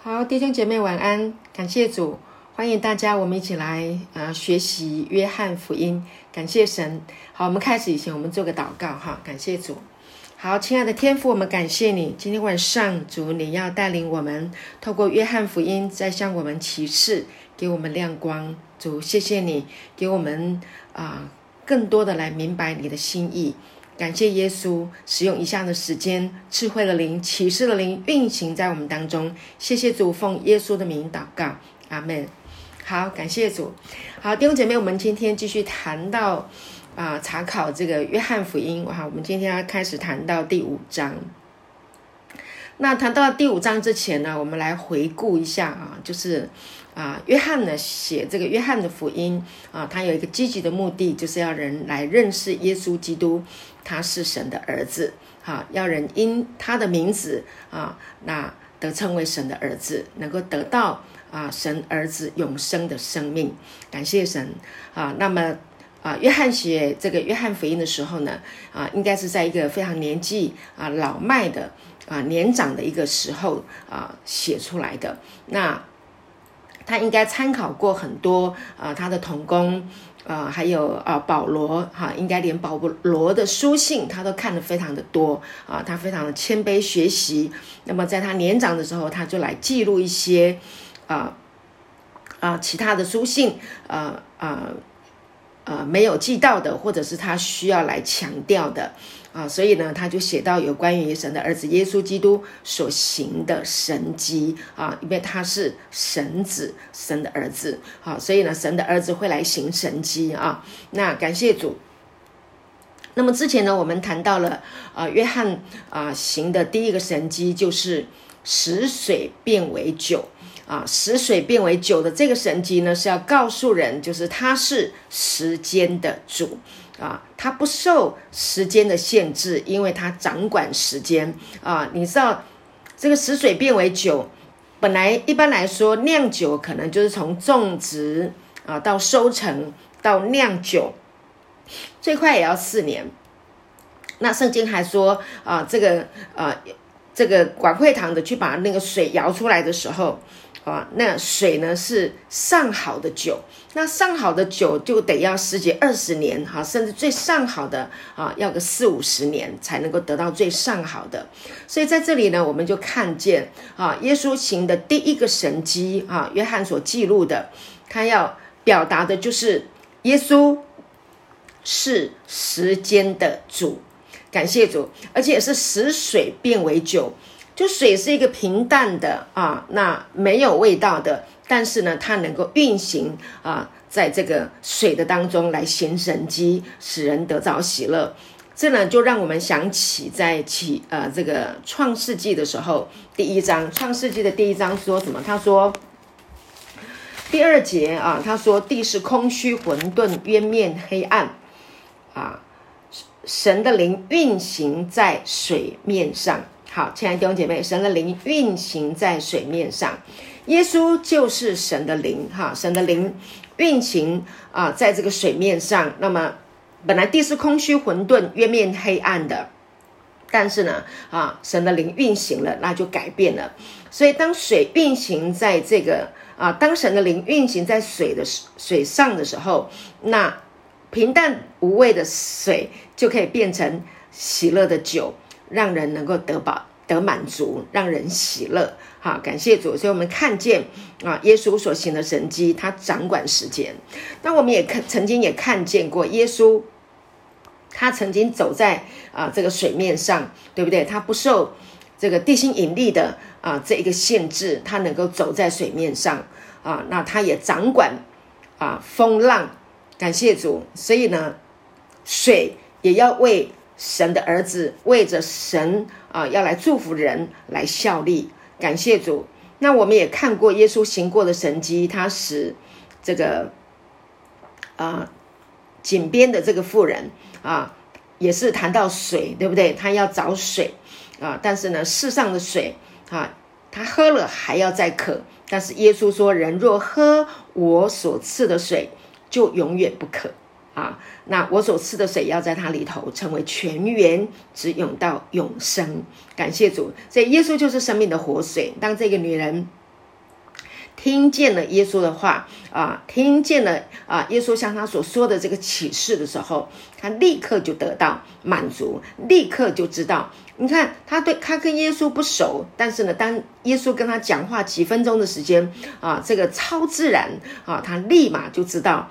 好，弟兄姐妹晚安，感谢主，欢迎大家，我们一起来呃学习约翰福音，感谢神。好，我们开始以前，我们做个祷告哈，感谢主。好，亲爱的天父，我们感谢你，今天晚上主你要带领我们，透过约翰福音再向我们启示，给我们亮光。主，谢谢你给我们啊更多的来明白你的心意。感谢耶稣使用以下的时间，智慧的灵、启示的灵运行在我们当中。谢谢主，奉耶稣的名祷告，阿门。好，感谢主。好，弟兄姐妹，我们今天继续谈到啊，查考这个约翰福音。哇，我们今天要开始谈到第五章。那谈到第五章之前呢，我们来回顾一下啊，就是啊，约翰呢写这个约翰的福音啊，他有一个积极的目的，就是要人来认识耶稣基督。他是神的儿子，哈，要人因他的名字啊，那得称为神的儿子，能够得到啊神儿子永生的生命。感谢神啊！那么啊，约翰写这个约翰福音的时候呢，啊，应该是在一个非常年纪啊老迈的啊年长的一个时候啊写出来的。那他应该参考过很多啊他的同工。啊，还有啊，保罗哈，应该连保罗的书信他都看得非常的多啊，他非常的谦卑学习。那么在他年长的时候，他就来记录一些啊啊其他的书信，啊啊啊没有记到的，或者是他需要来强调的。啊，所以呢，他就写到有关于神的儿子耶稣基督所行的神迹啊，因为他是神子，神的儿子，好，所以呢，神的儿子会来行神迹啊。那感谢主。那么之前呢，我们谈到了啊，约翰啊行的第一个神迹就是使水变为酒啊，使水变为酒的这个神迹呢，是要告诉人，就是他是时间的主。啊，他不受时间的限制，因为他掌管时间啊。你知道，这个使水变为酒，本来一般来说酿酒可能就是从种植啊到收成到酿酒，最快也要四年。那圣经还说啊，这个啊这个管会堂的去把那个水摇出来的时候。啊，那水呢是上好的酒，那上好的酒就得要十几二十年哈，甚至最上好的啊，要个四五十年才能够得到最上好的。所以在这里呢，我们就看见啊，耶稣行的第一个神迹啊，约翰所记录的，他要表达的就是耶稣是时间的主，感谢主，而且是使水变为酒。就水是一个平淡的啊，那没有味道的，但是呢，它能够运行啊，在这个水的当中来行神机，使人得着喜乐。这呢，就让我们想起在起呃这个创世纪的时候，第一章创世纪的第一章说什么？他说第二节啊，他说地是空虚混沌，渊面黑暗啊，神的灵运行在水面上。好，亲爱的弟兄姐妹，神的灵运行在水面上，耶稣就是神的灵，哈，神的灵运行啊，在这个水面上。那么，本来地是空虚混沌、月面黑暗的，但是呢，啊，神的灵运行了，那就改变了。所以，当水运行在这个啊，当神的灵运行在水的水上的时候，那平淡无味的水就可以变成喜乐的酒。让人能够得饱得满足，让人喜乐。好，感谢主。所以，我们看见啊，耶稣所行的神迹，他掌管时间。那我们也看，曾经也看见过耶稣，他曾经走在啊这个水面上，对不对？他不受这个地心引力的啊这一个限制，他能够走在水面上啊。那他也掌管啊风浪。感谢主。所以呢，水也要为。神的儿子为着神啊，要来祝福人，来效力，感谢主。那我们也看过耶稣行过的神迹，他使这个啊井边的这个妇人啊，也是谈到水，对不对？他要找水啊，但是呢，世上的水啊，他喝了还要再渴。但是耶稣说：“人若喝我所赐的水，就永远不渴。”啊，那我所赐的水要在它里头成为泉源，直涌到永生。感谢主，所以耶稣就是生命的活水。当这个女人听见了耶稣的话啊，听见了啊，耶稣向他所说的这个启示的时候，他立刻就得到满足，立刻就知道。你看，他对他跟耶稣不熟，但是呢，当耶稣跟他讲话几分钟的时间啊，这个超自然啊，他立马就知道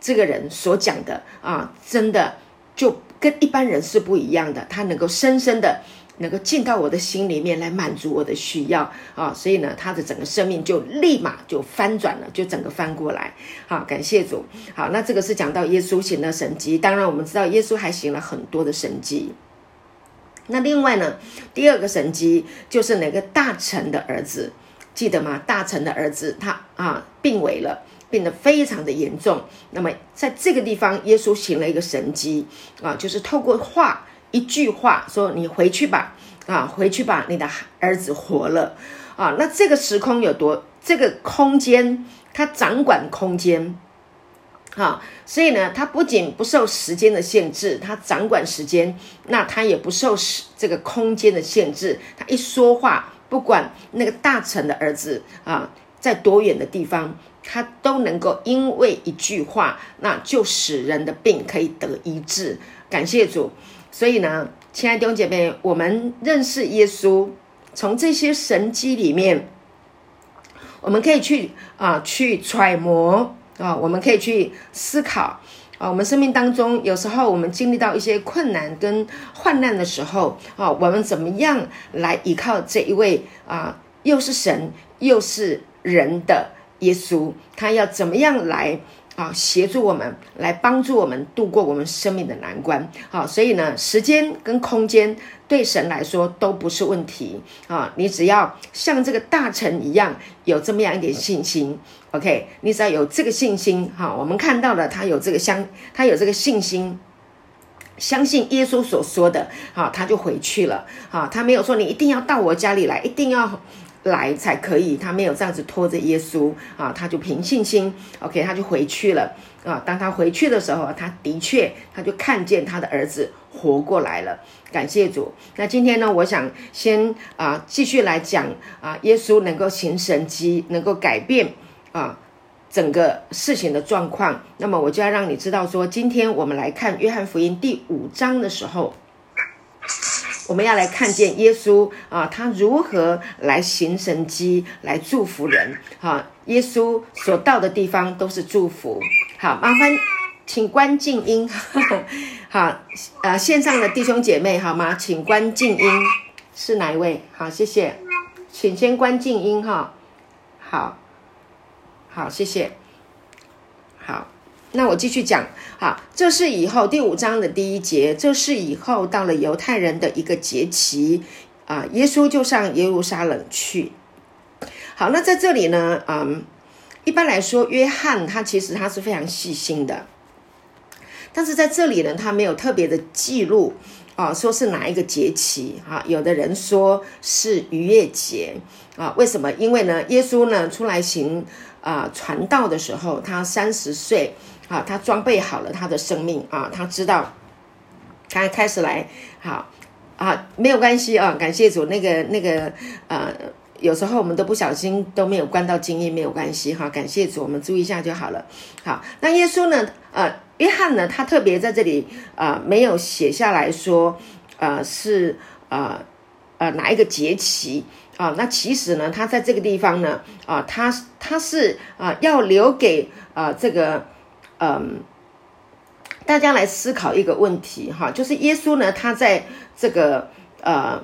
这个人所讲的啊，真的就跟一般人是不一样的，他能够深深的。能够进到我的心里面来满足我的需要啊，所以呢，他的整个生命就立马就翻转了，就整个翻过来。好，感谢主。好，那这个是讲到耶稣行的神迹，当然我们知道耶稣还行了很多的神迹。那另外呢，第二个神迹就是哪个大臣的儿子，记得吗？大臣的儿子他啊病危了，变得非常的严重。那么在这个地方，耶稣行了一个神迹啊，就是透过话。一句话说：“你回去吧，啊，回去吧，你的儿子活了，啊，那这个时空有多？这个空间，它掌管空间，啊，所以呢，它不仅不受时间的限制，它掌管时间，那它也不受时这个空间的限制。他一说话，不管那个大臣的儿子啊，在多远的地方，他都能够因为一句话，那就使人的病可以得医治。感谢主。”所以呢，亲爱的弟兄姐妹，我们认识耶稣，从这些神迹里面，我们可以去啊，去揣摩啊，我们可以去思考啊，我们生命当中有时候我们经历到一些困难跟患难的时候啊，我们怎么样来依靠这一位啊，又是神又是人的耶稣，他要怎么样来？啊，协助我们来帮助我们度过我们生命的难关。好，所以呢，时间跟空间对神来说都不是问题啊。你只要像这个大臣一样，有这么样一点信心，OK？你只要有这个信心，哈，我们看到了他有这个相，他有这个信心，相信耶稣所说的，好，他就回去了。好，他没有说你一定要到我家里来，一定要。来才可以，他没有这样子拖着耶稣啊，他就凭信心，OK，他就回去了啊。当他回去的时候，他的确他就看见他的儿子活过来了，感谢主。那今天呢，我想先啊继续来讲啊，耶稣能够行神迹，能够改变啊整个事情的状况。那么我就要让你知道说，今天我们来看约翰福音第五章的时候。我们要来看见耶稣啊，他如何来行神迹，来祝福人。哈，耶稣所到的地方都是祝福。好，麻烦请关静音。好，呃，线上的弟兄姐妹好吗？请关静音。是哪一位？好，谢谢。请先关静音哈。好，好，谢谢。好。那我继续讲，好，这是以后第五章的第一节，这是以后到了犹太人的一个节期，啊，耶稣就上耶路撒冷去。好，那在这里呢，嗯，一般来说，约翰他其实他是非常细心的，但是在这里呢，他没有特别的记录，啊，说是哪一个节期，啊，有的人说是逾越节，啊，为什么？因为呢，耶稣呢出来行啊传道的时候，他三十岁。啊，他装备好了他的生命啊，他知道，他开始来，好啊，没有关系啊，感谢主，那个那个呃，有时候我们都不小心都没有关到静音，没有关系哈，感谢主，我们注意一下就好了。好，那耶稣呢？呃，约翰呢？他特别在这里啊，没有写下来说，呃，是呃呃哪一个节期啊？那其实呢，他在这个地方呢，啊，他他是啊要留给啊这个。嗯，大家来思考一个问题哈，就是耶稣呢，他在这个呃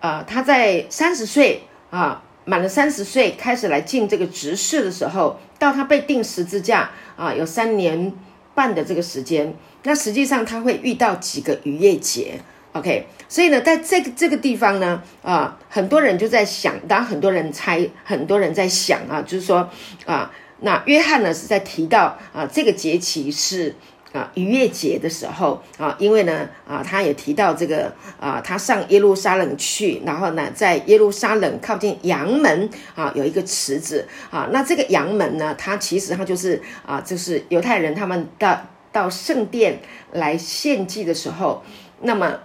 呃，他在三十岁啊，满了三十岁开始来进这个执事的时候，到他被钉十字架啊，有三年半的这个时间。那实际上他会遇到几个逾越节，OK？所以呢，在这个这个地方呢，啊，很多人就在想，当然很多人猜，很多人在想啊，就是说啊。那约翰呢是在提到啊这个节期是啊逾越节的时候啊，因为呢啊他也提到这个啊他上耶路撒冷去，然后呢在耶路撒冷靠近阳门啊有一个池子啊，那这个阳门呢，它其实它就是啊就是犹太人他们到到圣殿来献祭的时候，那么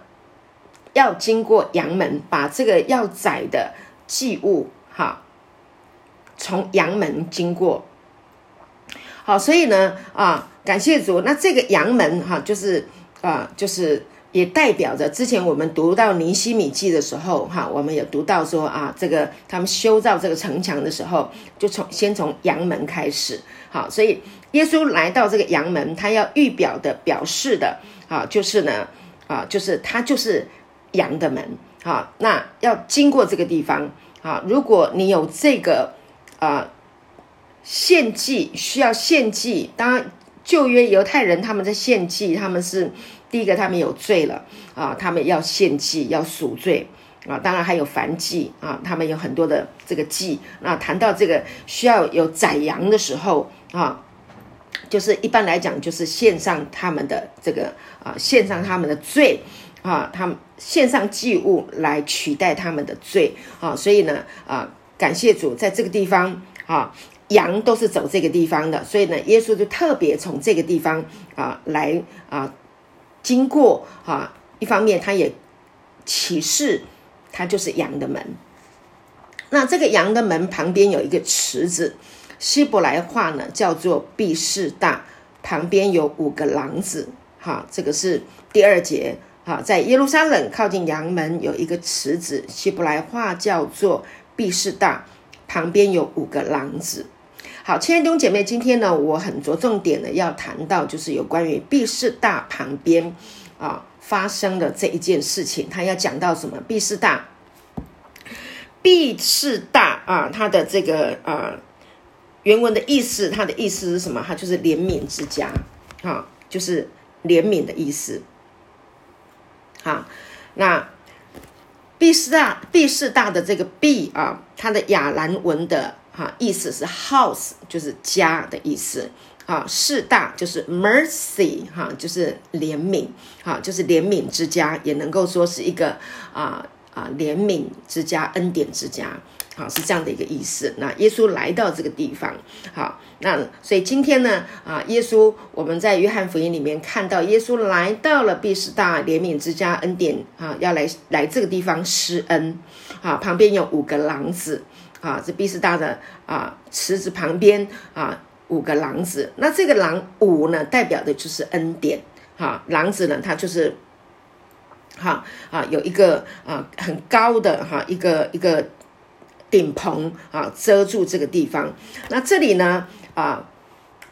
要经过阳门，把这个要宰的祭物哈。从阳门经过。好，所以呢，啊，感谢主。那这个阳门哈，就是啊，就是也代表着之前我们读到尼西米记的时候，哈，我们有读到说啊，这个他们修造这个城墙的时候，就从先从阳门开始。好，所以耶稣来到这个阳门，他要预表的表示的啊，就是呢，啊，就是他就是阳的门。好，那要经过这个地方。啊，如果你有这个啊。献祭需要献祭，当然旧约犹太人他们在献祭，他们是第一个，他们有罪了啊，他们要献祭要赎罪啊，当然还有燔祭啊，他们有很多的这个祭。那谈到这个需要有宰羊的时候啊，就是一般来讲就是献上他们的这个啊，献上他们的罪啊，他们献上祭物来取代他们的罪啊，所以呢啊，感谢主在这个地方啊。羊都是走这个地方的，所以呢，耶稣就特别从这个地方啊来啊经过啊。一方面，他也启示他就是羊的门。那这个羊的门旁边有一个池子，希伯来话呢叫做毕士大，旁边有五个廊子。哈，这个是第二节。哈，在耶路撒冷靠近羊门有一个池子，希伯来话叫做毕士大，旁边有五个廊子。好，亲爱的弟姐妹，今天呢，我很着重点的要谈到，就是有关于毕士大旁边啊发生的这一件事情。他要讲到什么？毕士大，毕士大啊，他的这个啊原文的意思，他的意思是什么？他就是怜悯之家，啊，就是怜悯的意思。好，那毕士大，毕士大的这个毕啊，它的亚兰文的。哈，意思是 house 就是家的意思，啊，士大就是 mercy 哈，就是怜悯，哈，就是怜悯之家，也能够说是一个啊啊怜悯之家、恩典之家，好是这样的一个意思。那耶稣来到这个地方，好，那所以今天呢，啊，耶稣我们在约翰福音里面看到耶稣来到了毕士大怜悯之家恩典啊，要来来这个地方施恩，啊，旁边有五个狼子。啊，这毕士大的啊池子旁边啊五个廊子，那这个廊五呢，代表的就是恩典。哈，廊子呢，它就是哈啊有一个啊很高的哈一个一个顶棚啊遮住这个地方。那这里呢啊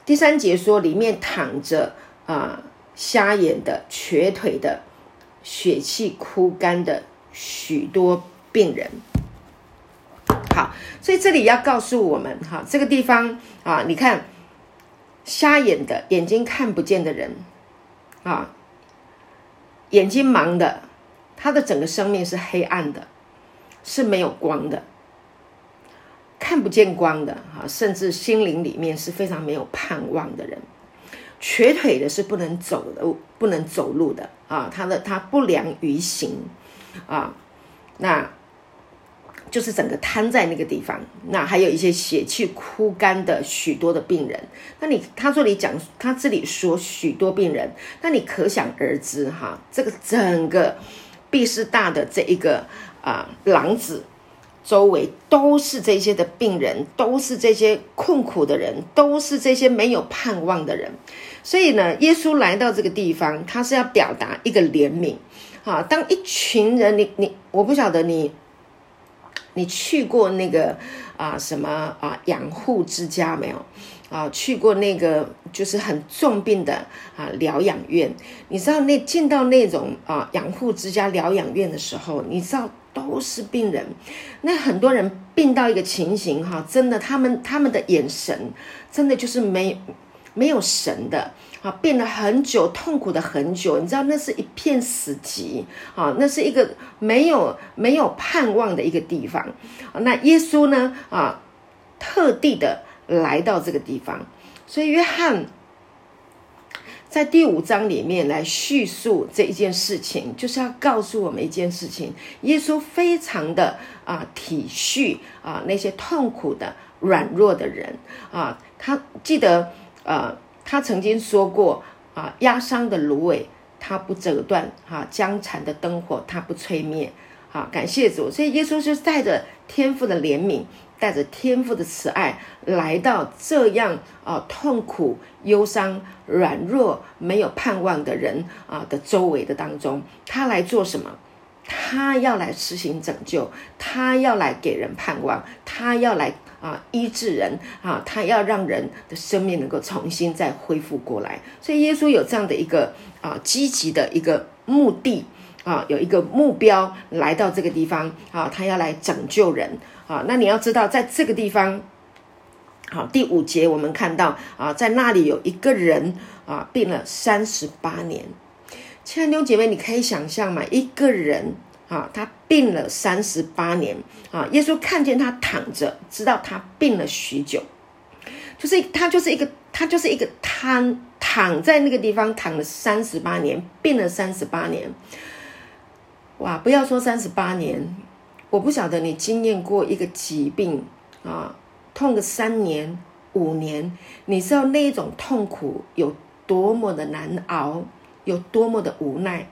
第三节说里面躺着啊瞎眼的、瘸腿的、血气枯干的许多病人。好，所以这里要告诉我们，哈，这个地方啊，你看，瞎眼的眼睛看不见的人，啊，眼睛盲的，他的整个生命是黑暗的，是没有光的，看不见光的，哈，甚至心灵里面是非常没有盼望的人，瘸腿的是不能走的，不能走路的，啊，他的他不良于行，啊，那。就是整个瘫在那个地方，那还有一些血气枯干的许多的病人。那你他这里讲，他这里说许多病人，那你可想而知哈，这个整个毕士大的这一个啊廊子周围都是这些的病人，都是这些困苦的人，都是这些没有盼望的人。所以呢，耶稣来到这个地方，他是要表达一个怜悯。哈，当一群人，你你，我不晓得你。你去过那个啊什么啊养护之家没有啊？去过那个就是很重病的啊疗养院。你知道那进到那种啊养护之家疗养院的时候，你知道都是病人。那很多人病到一个情形哈，真的他们他们的眼神真的就是没没有神的。啊，变了很久，痛苦的很久，你知道那是一片死寂啊，那是一个没有没有盼望的一个地方那耶稣呢啊，特地的来到这个地方，所以约翰在第五章里面来叙述这一件事情，就是要告诉我们一件事情：耶稣非常的啊体恤啊那些痛苦的软弱的人啊，他记得呃。他曾经说过啊，压伤的芦苇他不折断，哈，江残的灯火他不吹灭，好，感谢主。所以耶稣就带着天父的怜悯，带着天父的慈爱，来到这样啊痛苦、忧伤、软弱、没有盼望的人啊的周围的当中，他来做什么？他要来实行拯救，他要来给人盼望，他要来啊医治人啊，他要让人的生命能够重新再恢复过来。所以耶稣有这样的一个啊积极的一个目的。啊，有一个目标来到这个地方啊，他要来拯救人啊。那你要知道，在这个地方，好，第五节我们看到啊，在那里有一个人啊，病了三十八年。亲爱的姐妹，你可以想象嘛，一个人啊，他病了三十八年啊。耶稣看见他躺着，知道他病了许久，就是他就是一个他就是一个瘫躺在那个地方躺了三十八年，病了三十八年。哇！不要说三十八年，我不晓得你经验过一个疾病啊，痛个三年、五年，你知道那一种痛苦有多么的难熬，有多么的无奈。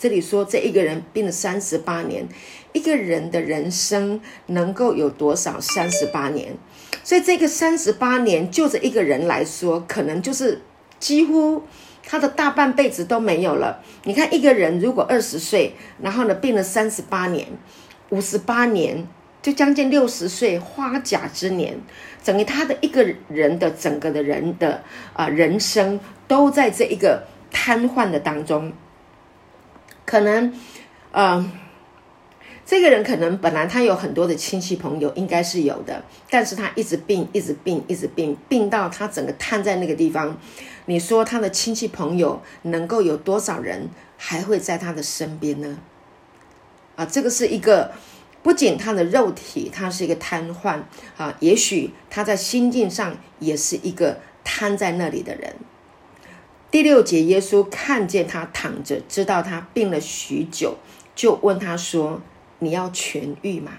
这里说这一个人病了三十八年，一个人的人生能够有多少三十八年？所以这个三十八年，就这一个人来说，可能就是几乎。他的大半辈子都没有了。你看，一个人如果二十岁，然后呢病了三十八年、五十八年，就将近六十岁花甲之年，等于他的一个人的整个的人的啊人生都在这一个瘫痪的当中。可能，嗯，这个人可能本来他有很多的亲戚朋友，应该是有的，但是他一直病，一直病，一直病，病到他整个瘫在那个地方。你说他的亲戚朋友能够有多少人还会在他的身边呢？啊，这个是一个不仅他的肉体他是一个瘫痪啊，也许他在心境上也是一个瘫在那里的人。第六节，耶稣看见他躺着，知道他病了许久，就问他说：“你要痊愈吗？”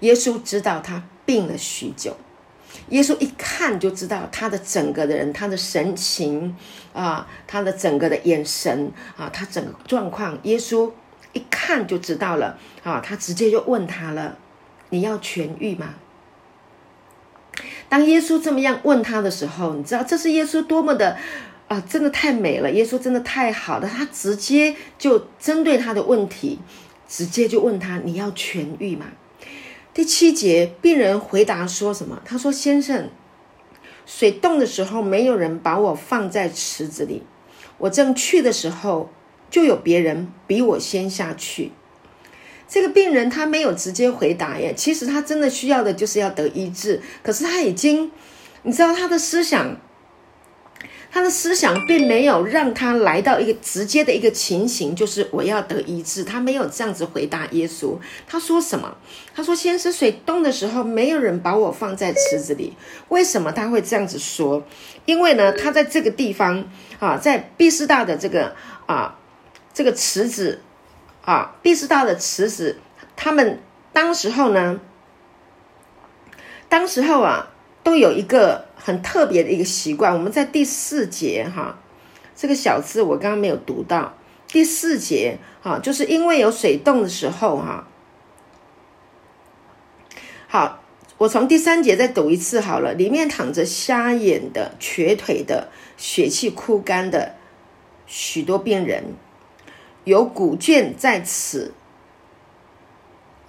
耶稣知道他病了许久。耶稣一看就知道他的整个的人，他的神情啊，他的整个的眼神啊，他整个状况，耶稣一看就知道了啊，他直接就问他了：“你要痊愈吗？”当耶稣这么样问他的时候，你知道这是耶稣多么的啊，真的太美了！耶稣真的太好了，他直接就针对他的问题，直接就问他：“你要痊愈吗？”第七节，病人回答说什么？他说：“先生，水冻的时候，没有人把我放在池子里。我正去的时候，就有别人比我先下去。”这个病人他没有直接回答耶，其实他真的需要的就是要得医治。可是他已经，你知道他的思想。他的思想并没有让他来到一个直接的一个情形，就是我要得医治。他没有这样子回答耶稣。他说什么？他说：“先是，水冻的时候，没有人把我放在池子里。为什么他会这样子说？因为呢，他在这个地方啊，在毕士大的这个啊这个池子啊，毕士大的池子，他们当时候呢，当时候啊。”都有一个很特别的一个习惯。我们在第四节哈，这个小字我刚刚没有读到。第四节哈，就是因为有水冻的时候哈。好，我从第三节再读一次好了。里面躺着瞎眼的、瘸腿的、血气枯干的许多病人，有古卷在此。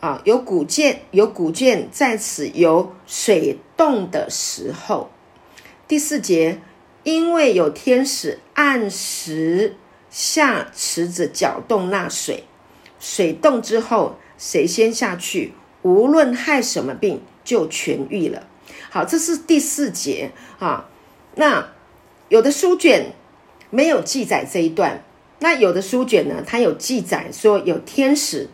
啊，有古剑，有古剑在此有水冻的时候。第四节，因为有天使按时下池子搅动那水，水冻之后，谁先下去，无论害什么病，就痊愈了。好，这是第四节啊。那有的书卷没有记载这一段，那有的书卷呢，它有记载说有天使。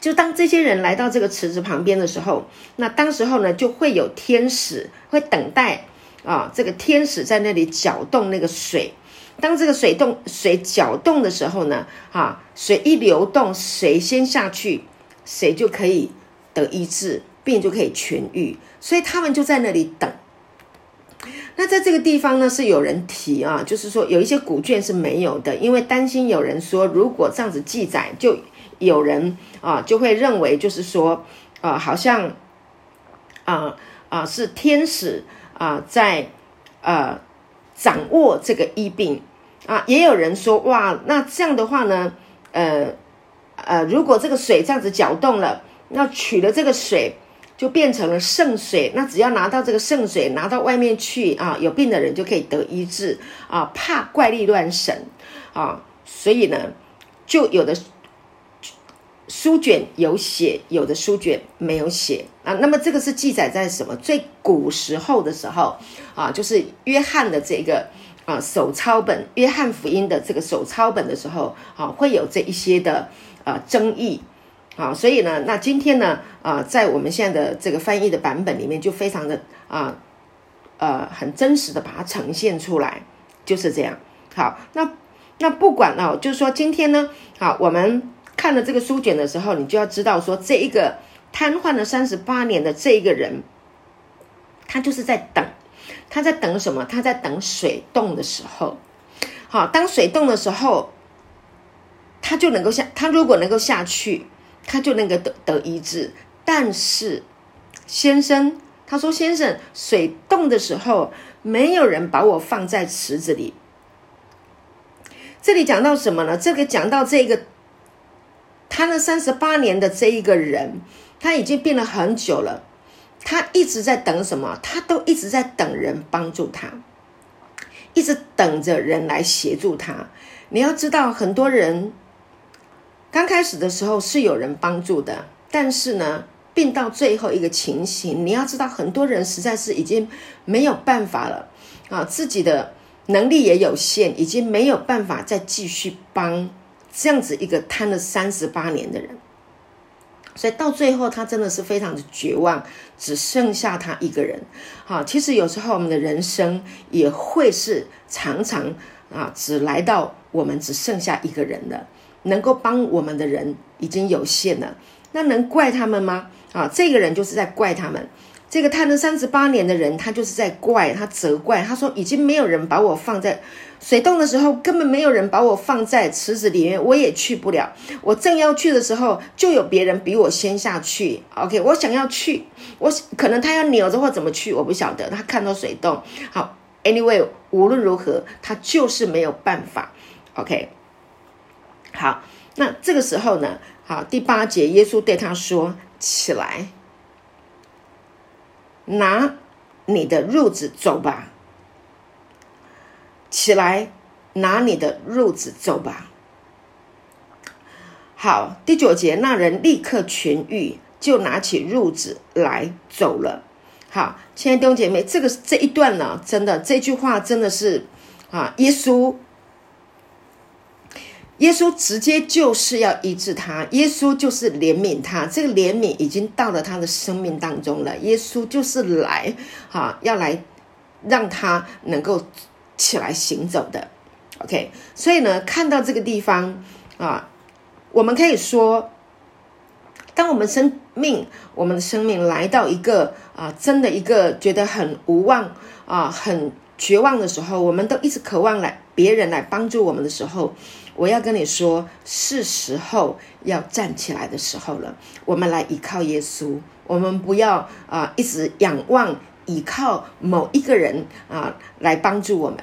就当这些人来到这个池子旁边的时候，那当时候呢，就会有天使会等待啊，这个天使在那里搅动那个水。当这个水动水搅动的时候呢，啊，水一流动，谁先下去，谁就可以得医治，病就可以痊愈。所以他们就在那里等。那在这个地方呢，是有人提啊，就是说有一些古卷是没有的，因为担心有人说，如果这样子记载，就有人啊就会认为，就是说，呃，好像啊啊是天使啊在呃掌握这个疫病啊，也有人说，哇，那这样的话呢，呃呃，如果这个水这样子搅动了，那取了这个水。就变成了圣水，那只要拿到这个圣水，拿到外面去啊，有病的人就可以得医治啊。怕怪力乱神啊，所以呢，就有的书卷有写，有的书卷没有写啊。那么这个是记载在什么最古时候的时候啊？就是约翰的这个啊手抄本，约翰福音的这个手抄本的时候啊，会有这一些的啊争议。好，所以呢，那今天呢，啊，在我们现在的这个翻译的版本里面，就非常的啊，呃，很真实的把它呈现出来，就是这样。好，那那不管哦，就是说今天呢，好，我们看了这个书卷的时候，你就要知道说，这一个瘫痪了三十八年的这一个人，他就是在等，他在等什么？他在等水冻的时候。好，当水冻的时候，他就能够下，他如果能够下去。他就那个得得医治，但是先生他说：“先生，水冻的时候，没有人把我放在池子里。”这里讲到什么呢？这个讲到这个瘫了三十八年的这一个人，他已经病了很久了，他一直在等什么？他都一直在等人帮助他，一直等着人来协助他。你要知道，很多人。刚开始的时候是有人帮助的，但是呢，病到最后一个情形，你要知道，很多人实在是已经没有办法了啊，自己的能力也有限，已经没有办法再继续帮这样子一个瘫了三十八年的人，所以到最后他真的是非常的绝望，只剩下他一个人。好，其实有时候我们的人生也会是常常啊，只来到我们只剩下一个人了。能够帮我们的人已经有限了，那能怪他们吗？啊，这个人就是在怪他们。这个贪了三十八年的人，他就是在怪他，责怪他说：“已经没有人把我放在水洞的时候，根本没有人把我放在池子里面，我也去不了。我正要去的时候，就有别人比我先下去。OK，我想要去，我可能他要扭着或怎么去，我不晓得。他看到水洞，好，Anyway，无论如何，他就是没有办法。OK。好，那这个时候呢？好，第八节，耶稣对他说：“起来，拿你的褥子走吧。起来，拿你的褥子走吧。”好，第九节，那人立刻痊愈，就拿起褥子来走了。好，亲爱的弟兄姐妹，这个这一段呢，真的这句话真的是啊，耶稣。耶稣直接就是要医治他，耶稣就是怜悯他，这个怜悯已经到了他的生命当中了。耶稣就是来，哈，要来让他能够起来行走的。OK，所以呢，看到这个地方啊，我们可以说，当我们生命，我们的生命来到一个啊，真的一个觉得很无望啊，很绝望的时候，我们都一直渴望来别人来帮助我们的时候。我要跟你说，是时候要站起来的时候了。我们来依靠耶稣，我们不要啊一直仰望依靠某一个人啊来帮助我们。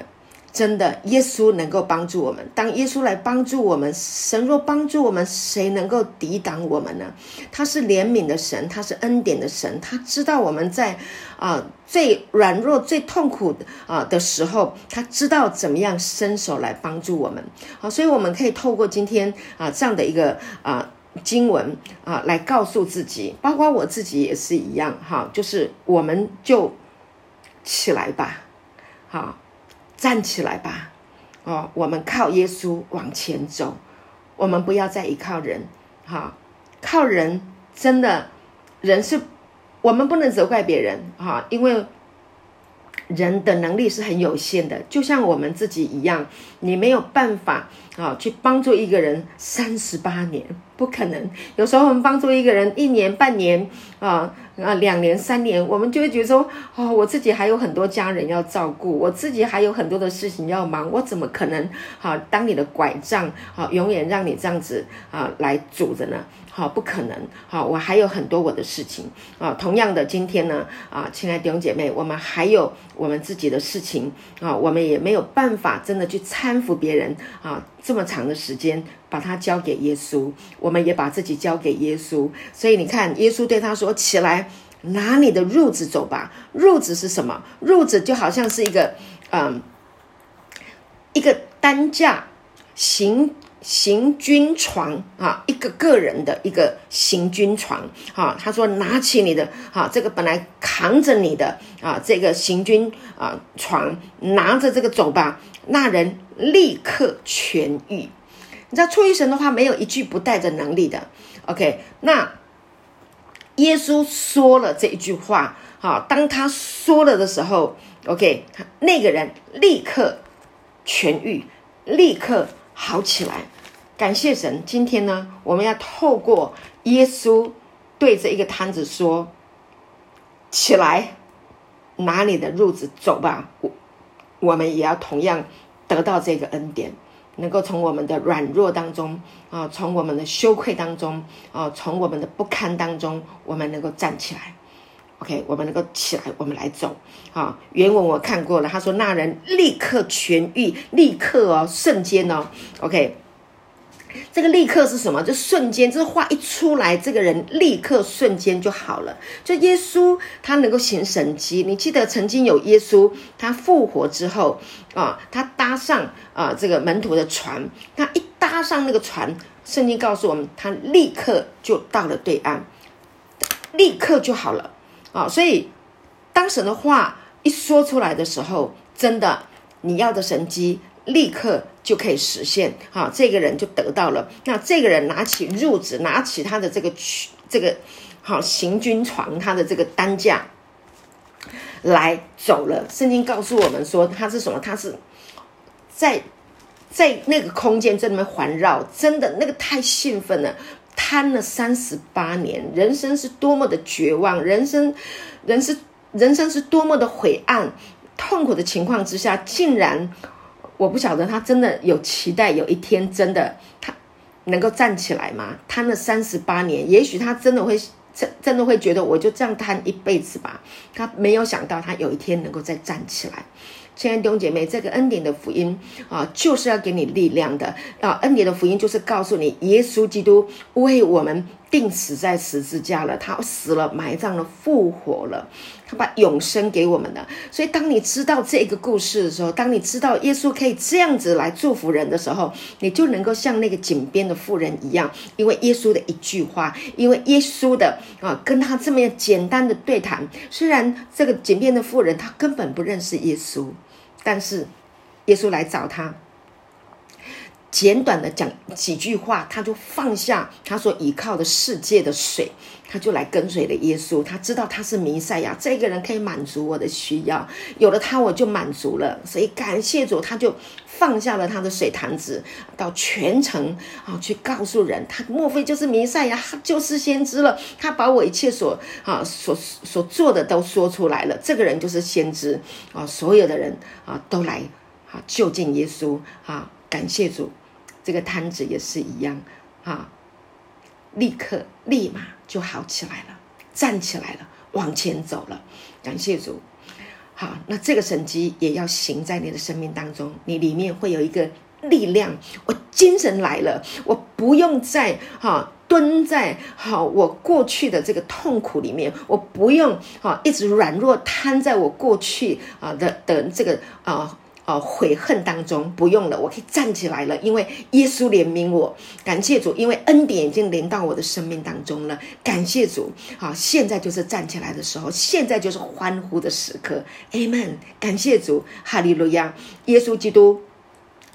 真的，耶稣能够帮助我们。当耶稣来帮助我们，神若帮助我们，谁能够抵挡我们呢？他是怜悯的神，他是恩典的神，他知道我们在啊最软弱、最痛苦啊的时候，他知道怎么样伸手来帮助我们。好，所以我们可以透过今天啊这样的一个啊经文啊来告诉自己，包括我自己也是一样。哈，就是我们就起来吧，好。站起来吧，哦，我们靠耶稣往前走，我们不要再依靠人，哈，靠人真的人是，我们不能责怪别人，哈，因为人的能力是很有限的，就像我们自己一样，你没有办法啊去帮助一个人三十八年，不可能。有时候我们帮助一个人一年、半年啊啊两年、三年，我们就会觉得说，哦，我自己还有很多家人要照顾，我自己还有很多的事情要忙，我怎么可能好当你的拐杖，好永远让你这样子啊来拄着呢？好，不可能。好，我还有很多我的事情啊。同样的，今天呢，啊，亲爱的弟兄姐妹，我们还有我们自己的事情啊，我们也没有办法真的去搀扶别人啊。这么长的时间，把它交给耶稣，我们也把自己交给耶稣。所以你看，耶稣对他说：“起来，拿你的褥子走吧。”褥子是什么？褥子就好像是一个，嗯，一个担架行。行军床啊，一个个人的一个行军床啊。他说：“拿起你的啊，这个本来扛着你的啊，这个行军啊床，拿着这个走吧。”那人立刻痊愈。你知道，出于神的话，没有一句不带着能力的。OK，那耶稣说了这一句话，好，当他说了的时候，OK，那个人立刻痊愈，立刻。好起来，感谢神！今天呢，我们要透过耶稣对着一个摊子说：“起来，拿你的褥子走吧。”我我们也要同样得到这个恩典，能够从我们的软弱当中啊，从我们的羞愧当中啊，从我们的不堪当中，我们能够站起来。OK，我们能够起来，我们来走啊。原文我看过了，他说那人立刻痊愈，立刻哦，瞬间哦。OK，这个立刻是什么？就瞬间，这话一出来，这个人立刻瞬间就好了。就耶稣他能够行神迹，你记得曾经有耶稣他复活之后啊，他搭上啊这个门徒的船，他一搭上那个船，圣经告诉我们，他立刻就到了对岸，立刻就好了。啊，所以当神的话一说出来的时候，真的你要的神机立刻就可以实现。哈，这个人就得到了。那这个人拿起褥子，拿起他的这个这个好行军床，他的这个担架来走了。圣经告诉我们说，他是什么？他是在在那个空间在里面环绕，真的那个太兴奋了。瘫了三十八年，人生是多么的绝望，人生，人是人生是多么的灰暗、痛苦的情况之下，竟然，我不晓得他真的有期待有一天真的他能够站起来吗？瘫了三十八年，也许他真的会真真的会觉得我就这样瘫一辈子吧。他没有想到他有一天能够再站起来。亲爱的弟兄姐妹，这个恩典的福音啊，就是要给你力量的啊！恩典的福音就是告诉你，耶稣基督为我们定死在十字架了，他死了，埋葬了，复活了，他把永生给我们的。所以，当你知道这个故事的时候，当你知道耶稣可以这样子来祝福人的时候，你就能够像那个井边的妇人一样，因为耶稣的一句话，因为耶稣的啊，跟他这么简单的对谈，虽然这个井边的妇人她根本不认识耶稣。但是，耶稣来找他，简短的讲几句话，他就放下他所依靠的世界的水，他就来跟随了耶稣。他知道他是弥赛亚，这个人可以满足我的需要，有了他我就满足了。所以感谢主，他就放下了他的水坛子，到全城啊去告诉人，他莫非就是弥赛亚，他就是先知了。他把我一切所啊所所做的都说出来了，这个人就是先知啊，所有的人啊都来啊就近耶稣啊，感谢主。这个摊子也是一样，啊，立刻立马就好起来了，站起来了，往前走了。感谢主，好，那这个神迹也要行在你的生命当中，你里面会有一个力量，我精神来了，我不用再哈蹲在哈我过去的这个痛苦里面，我不用哈一直软弱瘫在我过去啊的的这个啊。悔恨当中不用了，我可以站起来了，因为耶稣怜悯我，感谢主，因为恩典已经临到我的生命当中了，感谢主。好，现在就是站起来的时候，现在就是欢呼的时刻，Amen，感谢主，哈利路亚。耶稣基督，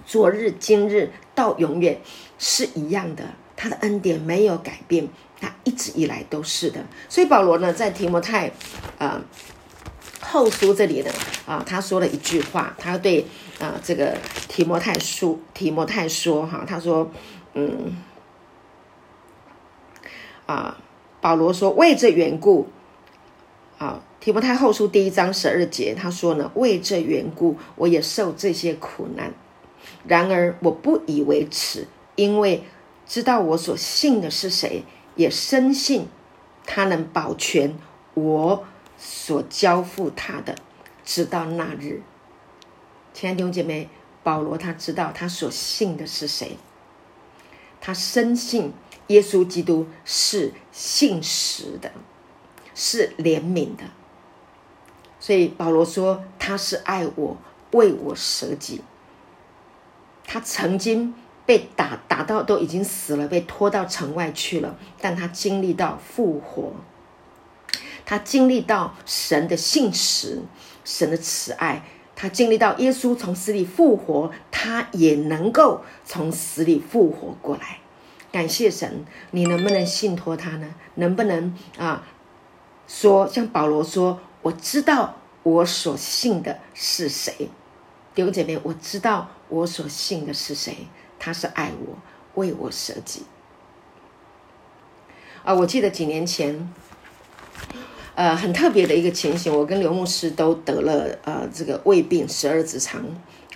昨日、今日到永远是一样的，他的恩典没有改变，他一直以来都是的。所以保罗呢，在提摩太，呃。后书这里呢，啊，他说了一句话，他对啊这个提摩太书提摩太说哈，他说，嗯，啊，保罗说为这缘故，啊，提摩太后书第一章十二节，他说呢，为这缘故，我也受这些苦难，然而我不以为耻，因为知道我所信的是谁，也深信他能保全我。所交付他的，直到那日。亲爱的弟兄姐妹，保罗他知道他所信的是谁，他深信耶稣基督是信实的，是怜悯的。所以保罗说他是爱我，为我舍己。他曾经被打打到都已经死了，被拖到城外去了，但他经历到复活。他经历到神的信实，神的慈爱，他经历到耶稣从死里复活，他也能够从死里复活过来。感谢神，你能不能信托他呢？能不能啊？说像保罗说：“我知道我所信的是谁。”弟兄姐妹，我知道我所信的是谁，他是爱我，为我舍己。啊，我记得几年前。呃，很特别的一个情形，我跟刘牧师都得了呃这个胃病，十二指肠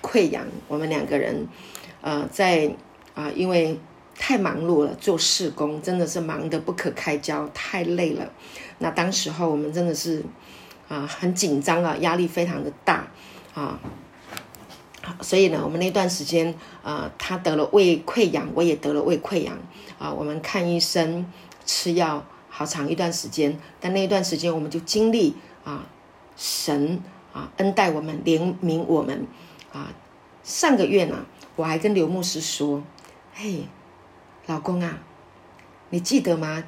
溃疡。我们两个人，呃，在啊，因为太忙碌了，做事工真的是忙得不可开交，太累了。那当时候我们真的是啊很紧张啊，压力非常的大啊。所以呢，我们那段时间啊，他得了胃溃疡，我也得了胃溃疡啊。我们看医生，吃药。好长一段时间，但那一段时间我们就经历啊，神啊恩待我们，怜悯我们啊。上个月呢，我还跟刘牧师说：“嘿，老公啊，你记得吗？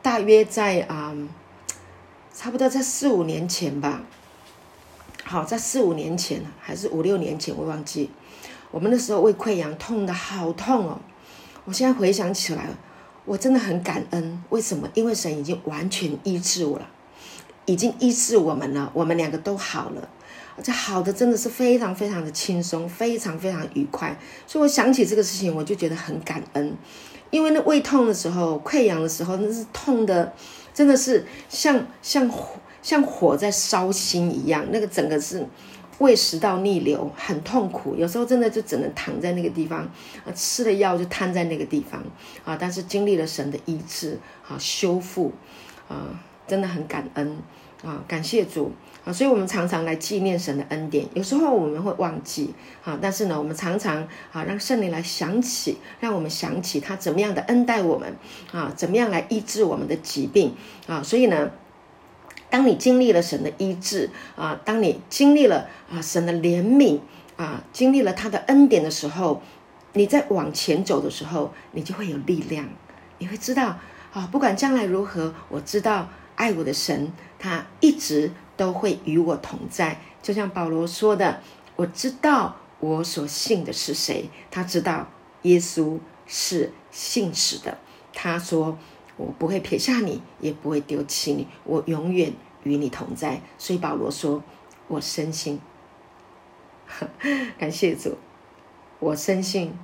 大约在啊，差不多在四五年前吧。好，在四五年前还是五六年前，我忘记。我们那时候胃溃疡痛的好痛哦。我现在回想起来了。”我真的很感恩，为什么？因为神已经完全医治我了，已经医治我们了，我们两个都好了，而且好的真的是非常非常的轻松，非常非常愉快。所以我想起这个事情，我就觉得很感恩，因为那胃痛的时候、溃疡的时候，那是痛的，真的是像像火像火在烧心一样，那个整个是。胃食道逆流很痛苦，有时候真的就只能躺在那个地方啊，吃了药就瘫在那个地方啊。但是经历了神的医治啊，修复啊，真的很感恩啊，感谢主啊。所以我们常常来纪念神的恩典，有时候我们会忘记啊，但是呢，我们常常啊，让圣灵来想起，让我们想起他怎么样的恩待我们啊，怎么样来医治我们的疾病啊。所以呢。当你经历了神的医治啊，当你经历了啊神的怜悯啊，经历了他的恩典的时候，你在往前走的时候，你就会有力量。你会知道啊，不管将来如何，我知道爱我的神，他一直都会与我同在。就像保罗说的，我知道我所信的是谁，他知道耶稣是信使的。他说。我不会撇下你，也不会丢弃你，我永远与你同在。所以保罗说：“我深信，感谢主，我深信，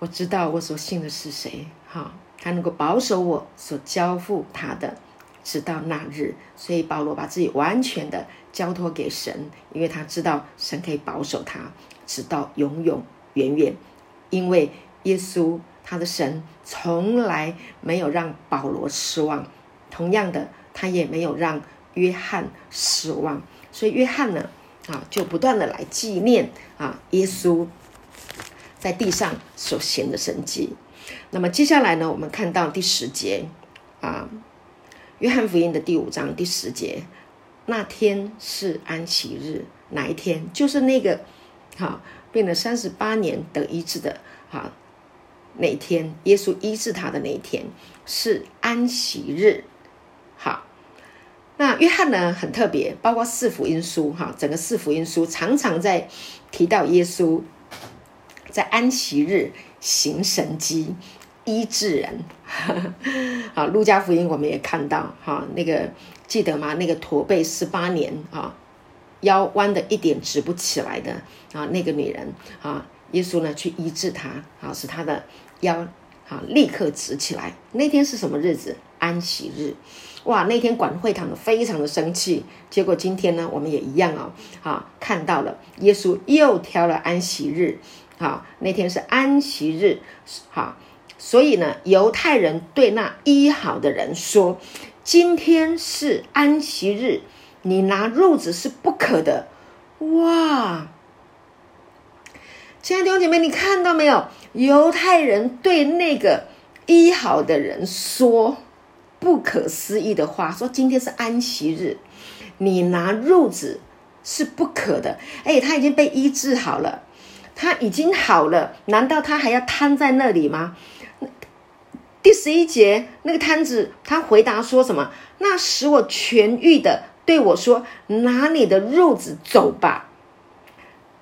我知道我所信的是谁。哈，他能够保守我所交付他的，直到那日。所以保罗把自己完全的交托给神，因为他知道神可以保守他，直到永永远远。因为耶稣。”他的神从来没有让保罗失望，同样的，他也没有让约翰失望。所以约翰呢，啊，就不断的来纪念啊耶稣在地上所行的神迹。那么接下来呢，我们看到第十节啊，约翰福音的第五章第十节，那天是安息日，哪一天？就是那个好变了三十八年得医治的啊。那天，耶稣医治他的那一天是安息日。好，那约翰呢很特别，包括四福音书哈，整个四福音书常常在提到耶稣在安息日行神迹医治人。啊，路加福音我们也看到，哈，那个记得吗？那个驼背十八年啊，腰弯的一点直不起来的啊，那个女人啊，耶稣呢去医治她，啊，使她的腰啊立刻直起来。那天是什么日子？安息日。哇，那天管会堂的非常的生气，结果今天呢，我们也一样哦，啊，看到了耶稣又挑了安息日，啊，那天是安息日，好，所以呢，犹太人对那医好的人说：“今天是安息日，你拿褥子是不可的。”哇，亲爱的弟兄姐妹，你看到没有？犹太人对那个医好的人说。不可思议的话说：“今天是安息日，你拿褥子是不可的。哎，他已经被医治好了，他已经好了，难道他还要瘫在那里吗？”第十一节，那个摊子他回答说什么？那使我痊愈的对我说：“拿你的褥子走吧。”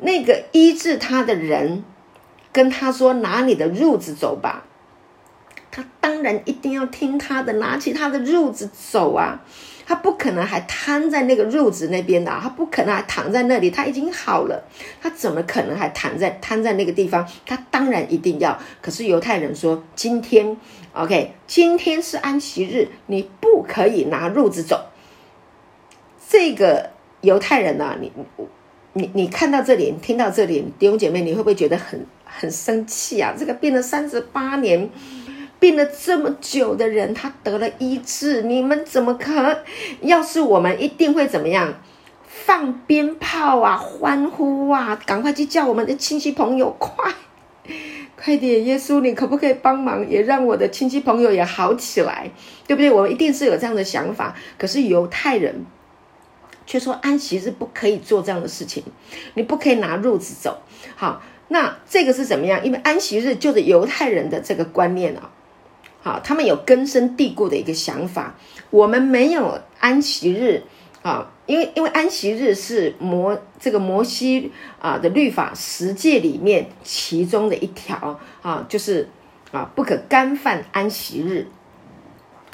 那个医治他的人跟他说：“拿你的褥子走吧。”他当然一定要听他的，拿起他的褥子走啊！他不可能还瘫在那个褥子那边的，他不可能还躺在那里。他已经好了，他怎么可能还躺在瘫在那个地方？他当然一定要。可是犹太人说，今天，OK，今天是安息日，你不可以拿褥子走。这个犹太人呐，你你你看到这里，听到这里，弟兄姐妹，你会不会觉得很很生气啊？这个病了三十八年。病了这么久的人，他得了医治，你们怎么可？要是我们一定会怎么样？放鞭炮啊，欢呼啊，赶快去叫我们的亲戚朋友，快 快点！耶稣，你可不可以帮忙，也让我的亲戚朋友也好起来，对不对？我们一定是有这样的想法。可是犹太人却说安息日不可以做这样的事情，你不可以拿褥子走。好，那这个是怎么样？因为安息日就是犹太人的这个观念啊。好，他们有根深蒂固的一个想法，我们没有安息日啊，因为因为安息日是摩这个摩西啊的律法十诫里面其中的一条啊，就是啊不可干犯安息日。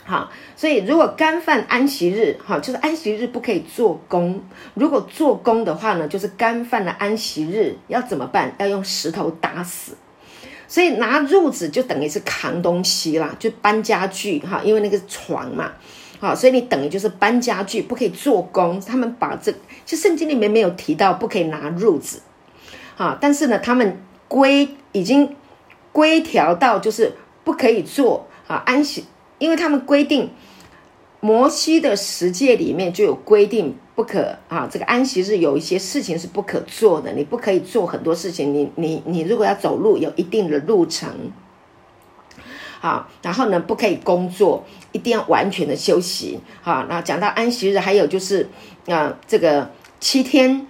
好，所以如果干犯安息日，哈，就是安息日不可以做工。如果做工的话呢，就是干犯了安息日，要怎么办？要用石头打死。所以拿褥子就等于是扛东西啦，就搬家具哈，因为那个床嘛，好，所以你等于就是搬家具，不可以做工。他们把这，就圣经里面没有提到不可以拿褥子，好，但是呢，他们规已经规条到就是不可以做啊安息，因为他们规定摩西的十诫里面就有规定。不可啊！这个安息日有一些事情是不可做的，你不可以做很多事情。你你你，如果要走路，有一定的路程，好，然后呢，不可以工作，一定要完全的休息。好，那讲到安息日，还有就是啊，这个七天，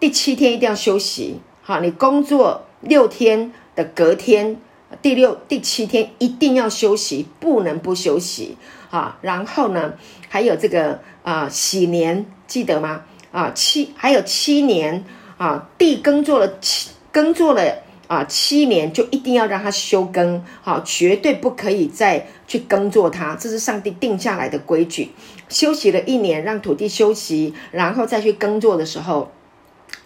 第七天一定要休息。好，你工作六天的隔天，第六、第七天一定要休息，不能不休息。啊，然后呢，还有这个啊，喜年。记得吗？啊，七还有七年啊，地耕作了七耕作了啊七年，就一定要让他休耕，好，绝对不可以再去耕作它，这是上帝定下来的规矩。休息了一年，让土地休息，然后再去耕作的时候，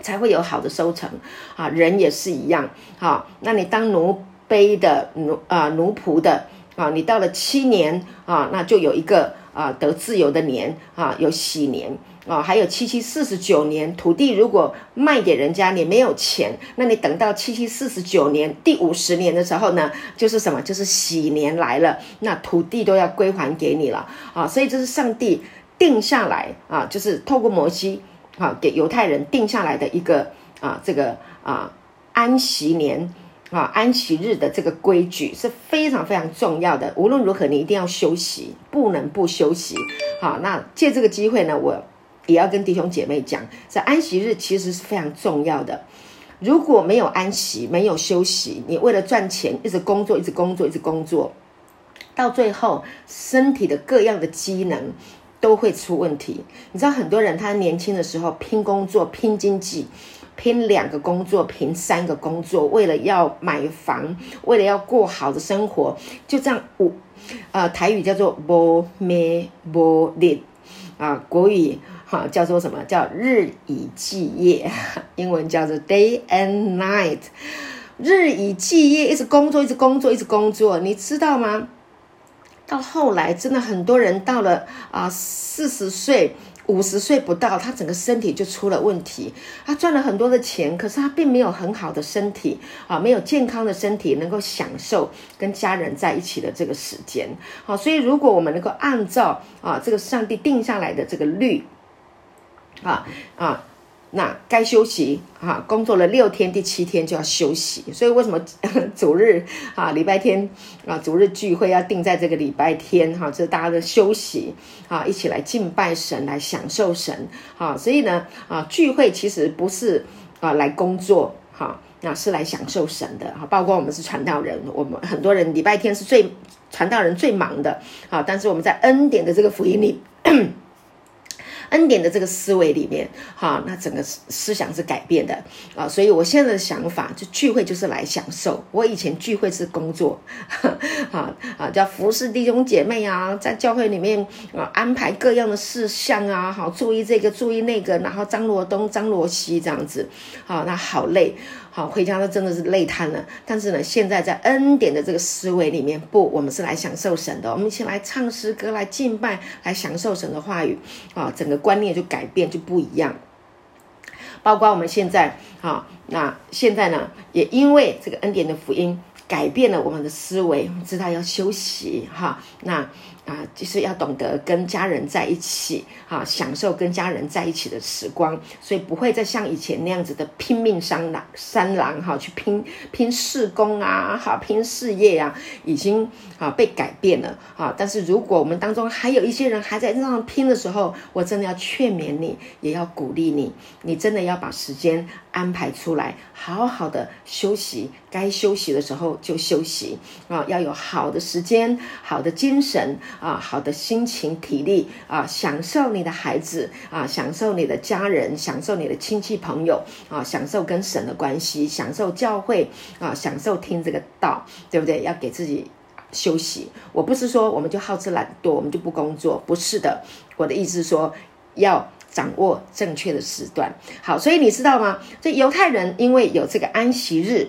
才会有好的收成。啊，人也是一样，好，那你当奴卑的奴啊奴仆的啊，你到了七年啊，那就有一个啊得自由的年啊，有喜年。啊，还有七七四十九年，土地如果卖给人家，你没有钱，那你等到七七四十九年第五十年的时候呢，就是什么？就是喜年来了，那土地都要归还给你了啊！所以这是上帝定下来啊，就是透过摩西啊，给犹太人定下来的一个啊，这个啊安息年啊安息日的这个规矩是非常非常重要的。无论如何，你一定要休息，不能不休息。好，那借这个机会呢，我。也要跟弟兄姐妹讲，这安息日其实是非常重要的。如果没有安息，没有休息，你为了赚钱一直工作，一直工作，一直工作，到最后身体的各样的机能都会出问题。你知道，很多人他年轻的时候拼工作、拼经济，拼两个工作，拼三个工作，为了要买房，为了要过好的生活，就这样五，呃，台语叫做无咩无日，啊，国语哈叫做什么叫日以继夜，英文叫做 day and night，日以继夜，一直工作，一直工作，一直工作，你知道吗？到后来，真的很多人到了啊四十岁、五十岁不到，他整个身体就出了问题。他赚了很多的钱，可是他并没有很好的身体啊，没有健康的身体，能够享受跟家人在一起的这个时间。好，所以如果我们能够按照啊这个上帝定下来的这个律，啊啊。那该休息啊，工作了六天，第七天就要休息。所以为什么 主日啊，礼拜天啊，主日聚会要定在这个礼拜天哈？这是大家的休息啊，一起来敬拜神，来享受神啊。所以呢啊，聚会其实不是啊来工作哈，那是来享受神的哈。包括我们是传道人，我们很多人礼拜天是最传道人最忙的啊，但是我们在恩典的这个福音里。恩典的这个思维里面，哈，那整个思想是改变的啊，所以我现在的想法，就聚会就是来享受。我以前聚会是工作，啊啊，叫服侍弟兄姐妹啊，在教会里面啊安排各样的事项啊，好注意这个注意那个，然后张罗东张罗西这样子，好，那好累。好，回家都真的是累瘫了。但是呢，现在在恩典的这个思维里面，不，我们是来享受神的。我们一起来唱诗歌，来敬拜，来享受神的话语。啊，整个观念就改变，就不一样。包括我们现在，啊，那现在呢，也因为这个恩典的福音，改变了我们的思维，知道要休息。哈，那。啊，就是要懂得跟家人在一起，哈，享受跟家人在一起的时光，所以不会再像以前那样子的拼命三郎三郎哈，去拼拼事工啊，哈，拼事业啊，已经啊被改变了啊。但是如果我们当中还有一些人还在那样拼的时候，我真的要劝勉你，也要鼓励你，你真的要把时间安排出来，好好的休息，该休息的时候就休息啊，要有好的时间，好的精神。啊，好的心情、体力啊，享受你的孩子啊，享受你的家人，享受你的亲戚朋友啊，享受跟神的关系，享受教会啊，享受听这个道，对不对？要给自己休息。我不是说我们就好吃懒惰，我们就不工作，不是的。我的意思说，要掌握正确的时段。好，所以你知道吗？这犹太人因为有这个安息日。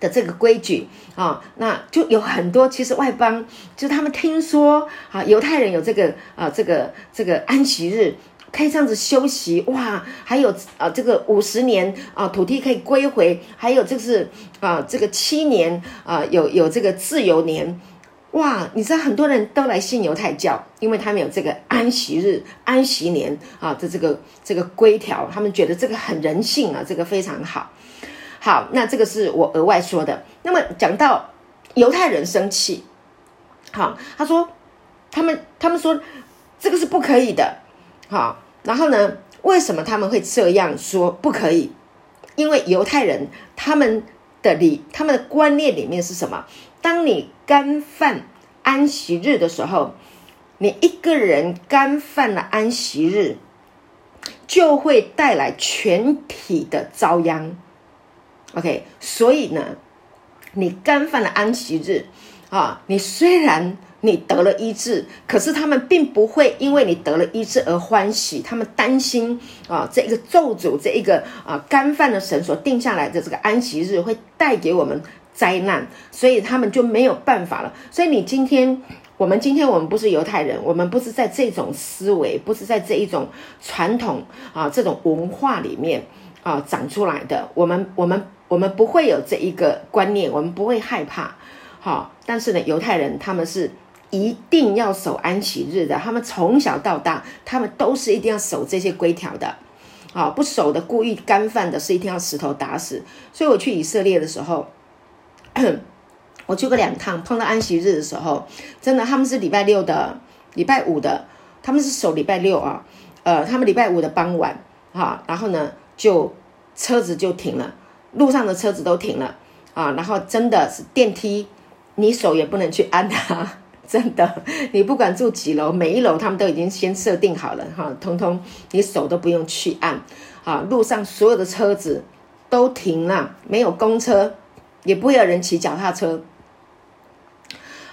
的这个规矩啊，那就有很多。其实外邦就他们听说啊，犹太人有这个啊，这个这个安息日可以这样子休息哇，还有啊，这个五十年啊，土地可以归回，还有就是啊，这个七年啊，有有这个自由年哇，你知道很多人都来信犹太教，因为他们有这个安息日、安息年啊的这个这个规条，他们觉得这个很人性啊，这个非常好。好，那这个是我额外说的。那么讲到犹太人生气，好，他说他们他们说这个是不可以的，好，然后呢，为什么他们会这样说不可以？因为犹太人他们的理他们的观念里面是什么？当你干犯安息日的时候，你一个人干犯了安息日，就会带来全体的遭殃。OK，所以呢，你干犯了安息日啊！你虽然你得了医治，可是他们并不会因为你得了医治而欢喜，他们担心啊，这一个咒诅，这一个啊干犯的神所定下来的这个安息日会带给我们灾难，所以他们就没有办法了。所以你今天，我们今天我们不是犹太人，我们不是在这种思维，不是在这一种传统啊这种文化里面啊长出来的，我们我们。我们不会有这一个观念，我们不会害怕，好。但是呢，犹太人他们是一定要守安息日的，他们从小到大，他们都是一定要守这些规条的，好，不守的故意干犯的，是一定要石头打死。所以我去以色列的时候，我去过两趟，碰到安息日的时候，真的他们是礼拜六的、礼拜五的，他们是守礼拜六啊，呃，他们礼拜五的傍晚，哈，然后呢，就车子就停了。路上的车子都停了啊，然后真的是电梯，你手也不能去按它，真的，你不管住几楼，每一楼他们都已经先设定好了哈，通通你手都不用去按，啊，路上所有的车子都停了，没有公车，也不会有人骑脚踏车，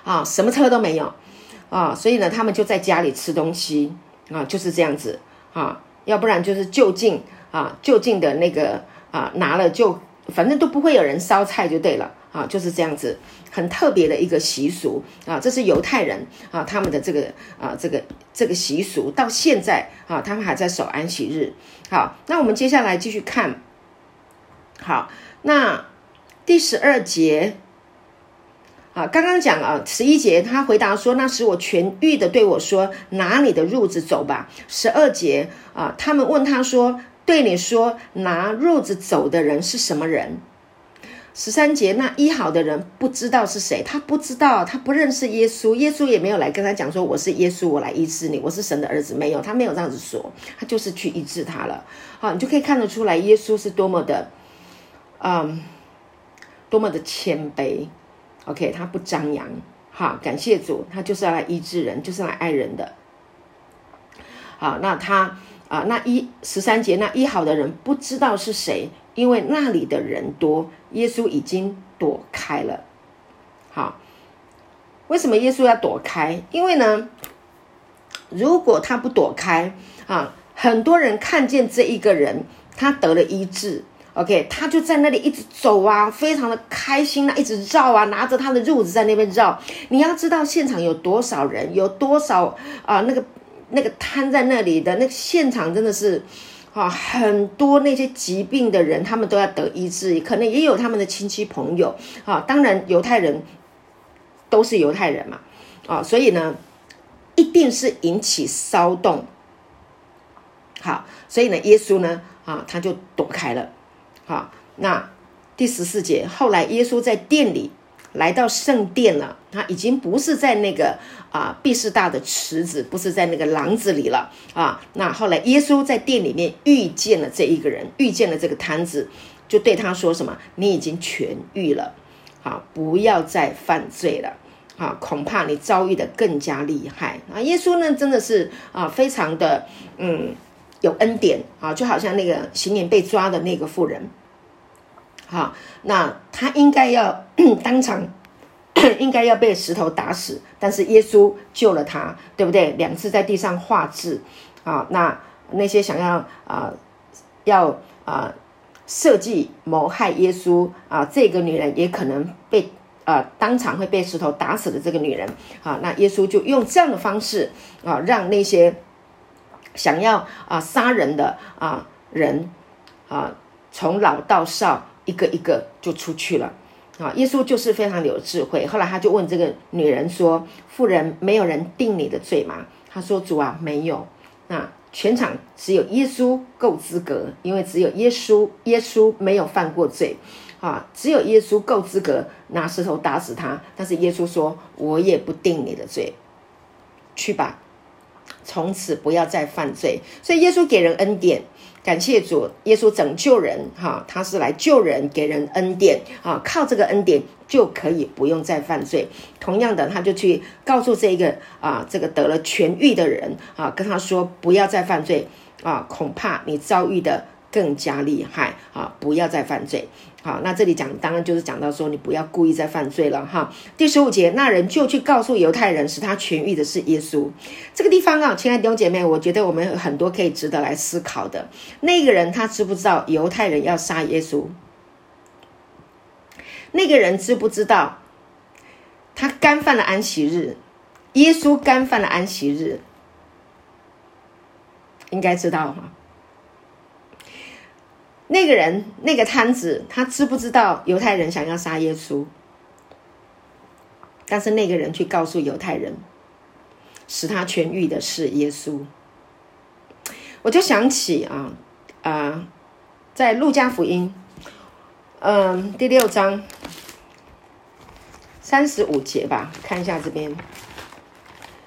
啊，什么车都没有，啊，所以呢，他们就在家里吃东西，啊，就是这样子，啊，要不然就是就近啊，就近的那个啊，拿了就，反正都不会有人烧菜就对了。啊，就是这样子，很特别的一个习俗。啊，这是犹太人啊，他们的这个啊，这个这个习俗。到现在啊，他们还在守安息日。好，那我们接下来继续看。好，那第十二节啊，刚刚讲啊，十一节他回答说：“那使我痊愈的对我说，拿你的褥子走吧。”十二节啊，他们问他说：“对你说拿褥子走的人是什么人？”十三节，那医好的人不知道是谁，他不知道，他不认识耶稣，耶稣也没有来跟他讲说我是耶稣，我来医治你，我是神的儿子，没有，他没有这样子说，他就是去医治他了。好，你就可以看得出来，耶稣是多么的，嗯，多么的谦卑。OK，他不张扬，好，感谢主，他就是要来医治人，就是来爱人的。好，那他啊，那一十三节，那医好的人不知道是谁。因为那里的人多，耶稣已经躲开了。好，为什么耶稣要躲开？因为呢，如果他不躲开啊，很多人看见这一个人，他得了医治，OK，他就在那里一直走啊，非常的开心啊，一直绕啊，拿着他的褥子在那边绕。你要知道现场有多少人，有多少啊，那个那个瘫在那里的那个现场真的是。啊，很多那些疾病的人，他们都要得医治，可能也有他们的亲戚朋友。啊，当然犹太人都是犹太人嘛，啊，所以呢，一定是引起骚动。好，所以呢，耶稣呢，啊，他就躲开了。好，那第十四节，后来耶稣在店里。来到圣殿了，他已经不是在那个啊毕士大的池子，不是在那个廊子里了啊。那后来耶稣在店里面遇见了这一个人，遇见了这个摊子，就对他说什么：“你已经痊愈了，好，不要再犯罪了，啊，恐怕你遭遇的更加厉害啊。”耶稣呢，真的是啊，非常的嗯有恩典啊，就好像那个行年被抓的那个妇人。好，那他应该要 当场，应该要被石头打死，但是耶稣救了他，对不对？两次在地上画字，啊，那那些想要啊，要啊设计谋害耶稣啊，这个女人也可能被啊当场会被石头打死的这个女人，啊，那耶稣就用这样的方式啊，让那些想要啊杀人的啊人啊，从老到少。一个一个就出去了，啊！耶稣就是非常有智慧。后来他就问这个女人说：“妇人，没有人定你的罪吗？”他说：“主啊，没有。”那全场只有耶稣够资格，因为只有耶稣，耶稣没有犯过罪，啊，只有耶稣够资格拿石头打死他。但是耶稣说：“我也不定你的罪，去吧，从此不要再犯罪。”所以耶稣给人恩典。感谢主，耶稣拯救人，哈，他是来救人，给人恩典，啊，靠这个恩典就可以不用再犯罪。同样的，他就去告诉这个啊，这个得了痊愈的人，啊，跟他说不要再犯罪，啊，恐怕你遭遇的。更加厉害啊！不要再犯罪。好，那这里讲当然就是讲到说，你不要故意再犯罪了哈。第十五节，那人就去告诉犹太人，使他痊愈的是耶稣。这个地方啊，亲爱的弟兄姐妹，我觉得我们很多可以值得来思考的。那个人他知不知道犹太人要杀耶稣？那个人知不知道他干犯了安息日？耶稣干犯了安息日，应该知道哈。那个人，那个摊子，他知不知道犹太人想要杀耶稣？但是那个人去告诉犹太人，使他痊愈的是耶稣。我就想起啊啊，在路加福音，嗯，第六章三十五节吧，看一下这边。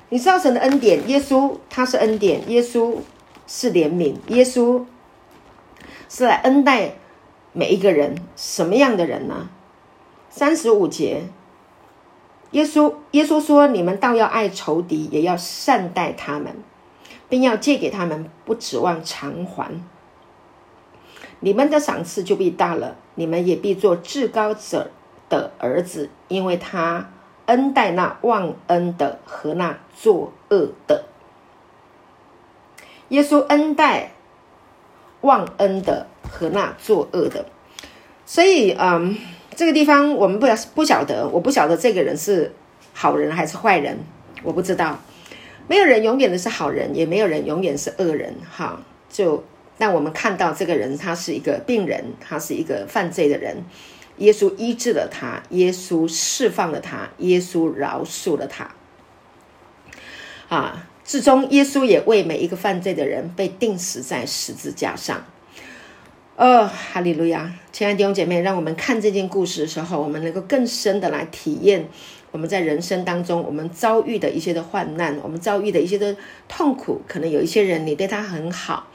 你知道神的恩典，耶稣他是恩典，耶稣是怜悯，耶稣。是来恩待每一个人，什么样的人呢？三十五节，耶稣耶稣说：“你们倒要爱仇敌，也要善待他们，并要借给他们，不指望偿还。”你们的赏赐就必大了，你们也必做至高者的儿子，因为他恩待那忘恩的和那作恶的。耶稣恩待忘恩的和那作恶的，所以，嗯，这个地方我们不不晓得，我不晓得这个人是好人还是坏人，我不知道。没有人永远的是好人，也没有人永远是恶人，哈。就但我们看到这个人，他是一个病人，他是一个犯罪的人。耶稣医治了他，耶稣释放了他，耶稣饶恕了他。啊，至终耶稣也为每一个犯罪的人被钉死在十字架上。哦，哈利路亚！亲爱的弟兄姐妹，让我们看这件故事的时候，我们能够更深的来体验。我们在人生当中，我们遭遇的一些的患难，我们遭遇的一些的痛苦，可能有一些人你对他很好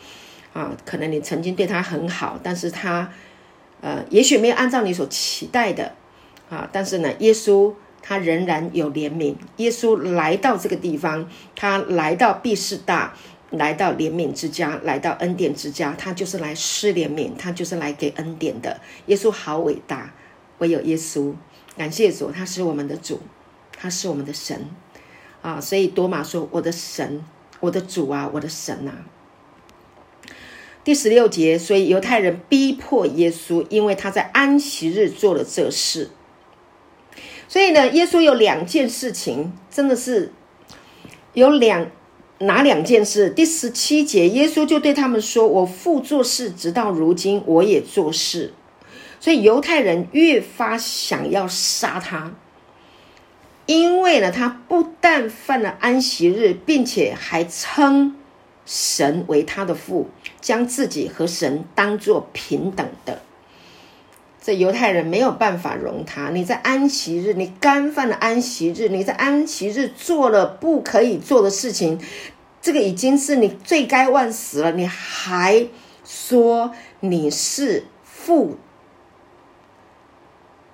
啊，可能你曾经对他很好，但是他呃，也许没有按照你所期待的啊，但是呢，耶稣他仍然有怜悯。耶稣来到这个地方，他来到毕士大，来到怜悯之家，来到恩典之家，他就是来施怜悯，他就是来给恩典的。耶稣好伟大，唯有耶稣。感谢主，他是我们的主，他是我们的神啊！所以多马说：“我的神，我的主啊，我的神呐！”第十六节，所以犹太人逼迫耶稣，因为他在安息日做了这事。所以呢，耶稣有两件事情，真的是有两哪两件事？第十七节，耶稣就对他们说：“我父做事，直到如今，我也做事。”所以犹太人越发想要杀他，因为呢，他不但犯了安息日，并且还称神为他的父，将自己和神当作平等的。这犹太人没有办法容他。你在安息日，你干犯了安息日，你在安息日做了不可以做的事情，这个已经是你罪该万死了，你还说你是父？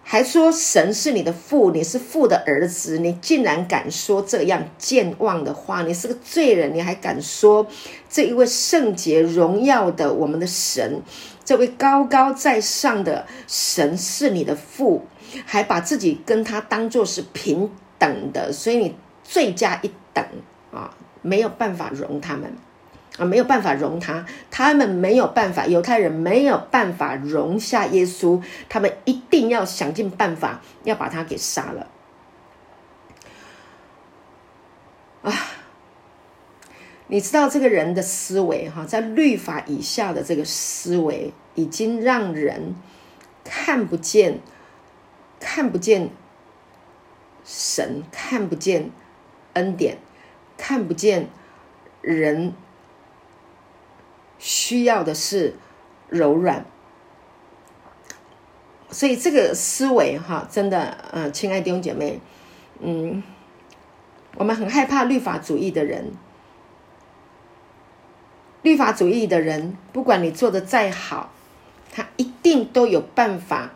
还说神是你的父，你是父的儿子，你竟然敢说这样健忘的话？你是个罪人，你还敢说这一位圣洁荣耀的我们的神，这位高高在上的神是你的父，还把自己跟他当做是平等的，所以你罪加一等啊，没有办法容他们。啊，没有办法容他，他们没有办法，犹太人没有办法容下耶稣，他们一定要想尽办法要把他给杀了。啊，你知道这个人的思维哈，在律法以下的这个思维，已经让人看不见，看不见神，看不见恩典，看不见人。需要的是柔软，所以这个思维哈，真的，呃，亲爱弟兄姐妹，嗯，我们很害怕律法主义的人，律法主义的人，不管你做的再好，他一定都有办法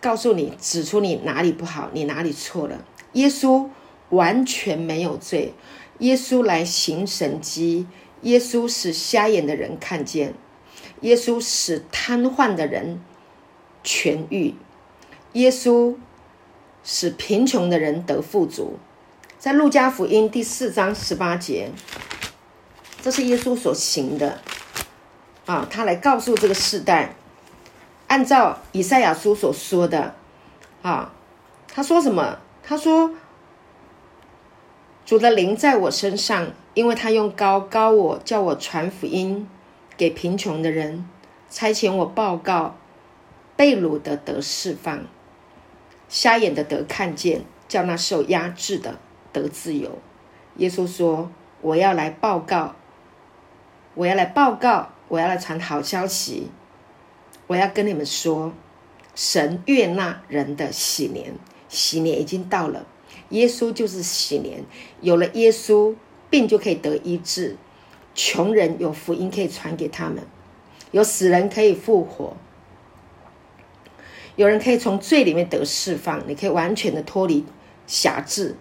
告诉你，指出你哪里不好，你哪里错了。耶稣完全没有罪，耶稣来行神迹。耶稣使瞎眼的人看见，耶稣使瘫痪的人痊愈，耶稣使贫穷的人得富足。在路加福音第四章十八节，这是耶稣所行的啊，他来告诉这个世代，按照以赛亚书所说的啊，他说什么？他说。主的灵在我身上，因为他用高高我，叫我传福音给贫穷的人，差遣我报告被掳的得释放，瞎眼的得看见，叫那受压制的得自由。耶稣说：“我要来报告，我要来报告，我要来传好消息，我要跟你们说，神悦纳人的喜年，喜年已经到了。”耶稣就是喜年，有了耶稣，病就可以得医治；穷人有福音可以传给他们，有死人可以复活，有人可以从罪里面得释放，你可以完全的脱离辖制。